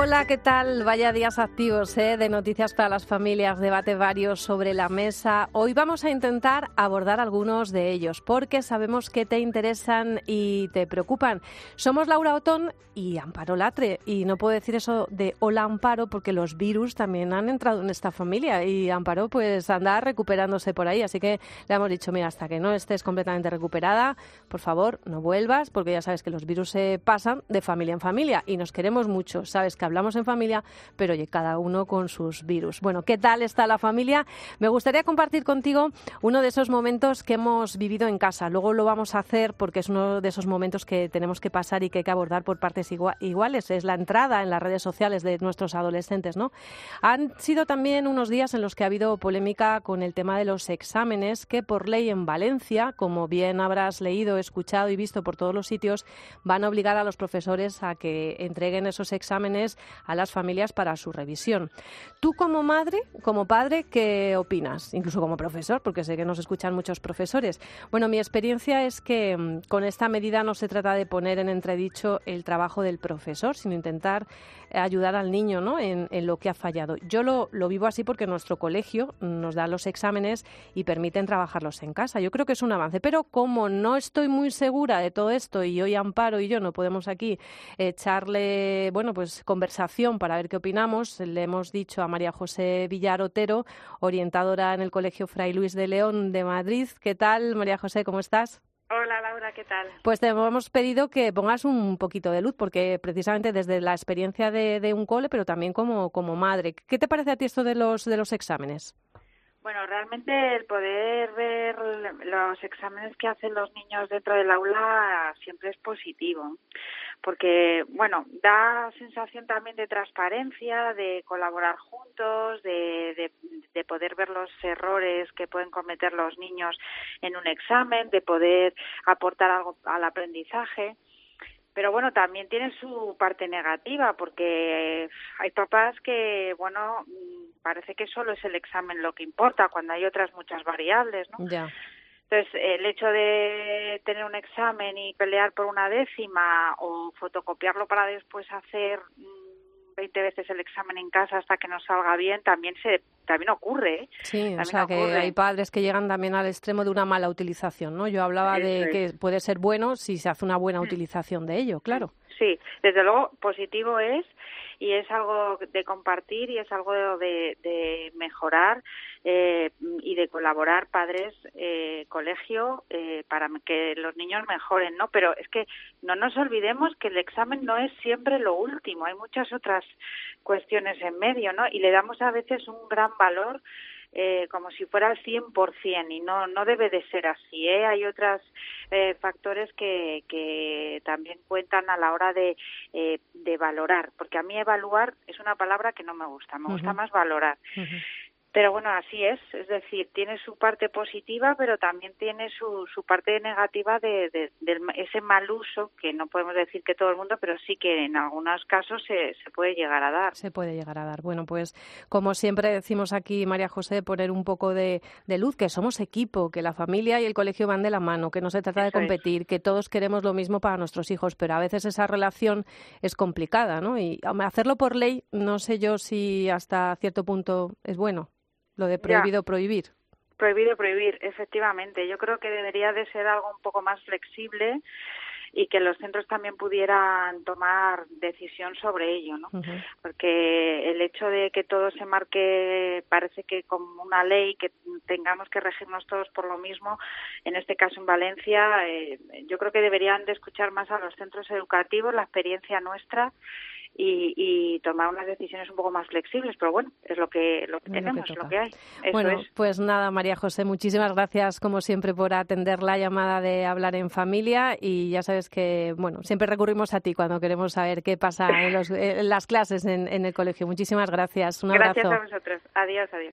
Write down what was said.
Hola, ¿qué tal? Vaya días activos ¿eh? de noticias para las familias, debate varios sobre la mesa. Hoy vamos a intentar abordar algunos de ellos porque sabemos que te interesan y te preocupan. Somos Laura Otón y Amparo Latre y no puedo decir eso de hola Amparo porque los virus también han entrado en esta familia y Amparo pues anda recuperándose por ahí, así que le hemos dicho, mira, hasta que no estés completamente recuperada, por favor, no vuelvas porque ya sabes que los virus se pasan de familia en familia y nos queremos mucho, sabes que hablamos en familia, pero oye, cada uno con sus virus. Bueno, ¿qué tal está la familia? Me gustaría compartir contigo uno de esos momentos que hemos vivido en casa. Luego lo vamos a hacer porque es uno de esos momentos que tenemos que pasar y que hay que abordar por partes iguales. Es la entrada en las redes sociales de nuestros adolescentes, ¿no? Han sido también unos días en los que ha habido polémica con el tema de los exámenes que por ley en Valencia, como bien habrás leído, escuchado y visto por todos los sitios, van a obligar a los profesores a que entreguen esos exámenes a las familias para su revisión. Tú como madre, como padre, ¿qué opinas? Incluso como profesor, porque sé que nos escuchan muchos profesores. Bueno, mi experiencia es que mm, con esta medida no se trata de poner en entredicho el trabajo del profesor, sino intentar ayudar al niño ¿no? en, lo que ha fallado. Yo lo, lo, vivo así porque nuestro colegio nos da los exámenes y permiten trabajarlos en casa. Yo creo que es un avance, pero como no estoy muy segura de todo esto y hoy Amparo y yo no podemos aquí echarle, bueno, pues conversación para ver qué opinamos, le hemos dicho a María José Villar Otero, orientadora en el Colegio Fray Luis de León de Madrid. ¿Qué tal, María José? ¿Cómo estás? Hola Laura, ¿qué tal? Pues te hemos pedido que pongas un poquito de luz, porque precisamente desde la experiencia de, un cole, pero también como, como madre, ¿qué te parece a ti esto de los, de los exámenes? Bueno, realmente el poder ver los exámenes que hacen los niños dentro del aula siempre es positivo porque, bueno, da sensación también de transparencia, de colaborar juntos, de, de, poder ver los errores que pueden cometer los niños en un examen, de poder aportar algo al aprendizaje. Pero bueno, también tiene su parte negativa porque hay papás que, bueno, parece que solo es el examen lo que importa cuando hay otras muchas variables, ¿no? Ya. Entonces, el hecho de tener un examen y pelear por una décima o fotocopiarlo para después hacer 20 mm, veces el examen en casa hasta que nos salga bien también se también ocurre. ¿eh? Sí, o sea que hay padres que llegan también al extremo de una mala utilización, ¿no? Yo hablaba de que puede ser bueno si se hace una buena mm. utilización de ello, claro. Sí, desde luego positivo es y es algo de compartir y es algo de, de mejorar eh, y de colaborar padres, eh, colegio, eh, para que los niños mejoren, ¿no? Pero es que no nos olvidemos que el examen no es siempre lo último, hay muchas otras cuestiones en medio, ¿no? Y le damos a veces un gran valor eh, como si fuera al 100% y no, no debe de ser así. ¿eh? Hay otros eh, factores que, que también cuentan a la hora de, eh, de valorar, porque a mí evaluar es una palabra que no me gusta, me gusta más valorar. Pero bueno, así es, es decir, tiene su parte positiva, pero también tiene su, su parte negativa de, de, ese mal uso, que no podemos decir que todo el mundo, pero sí que en algunos casos se, se puede llegar a dar. Se puede llegar a dar. Bueno, pues como siempre decimos aquí, María José, poner un poco de, de luz, que somos equipo, que la familia y el colegio van de la mano, que no se trata de competir, que todos queremos lo mismo para nuestros hijos, pero a veces esa relación es complicada, ¿no? Y hacerlo por ley, no sé yo si hasta cierto punto es bueno. Lo de prohibido prohibir. Prohibido prohibir, efectivamente. Yo creo que debería de ser algo un poco más flexible y que los centros también pudieran tomar decisión sobre ello, ¿no? Porque el hecho de que todo se marque parece que como una ley que tengamos que regirnos todos por lo mismo, en este caso en Valencia, eh, yo creo que deberían de escuchar más a los centros educativos, la experiencia nuestra y, y, tomar unas decisiones un poco más flexibles, pero bueno, es lo que, lo que tenemos, lo, que hay. bueno, pues nada, María José, muchísimas gracias como siempre por atender la llamada de hablar en familia y ya sabes que, bueno, siempre recurrimos a ti cuando queremos saber qué pasa en, las clases en, en, el colegio. Muchísimas gracias. Un abrazo. Gracias a vosotros. Adiós, adiós.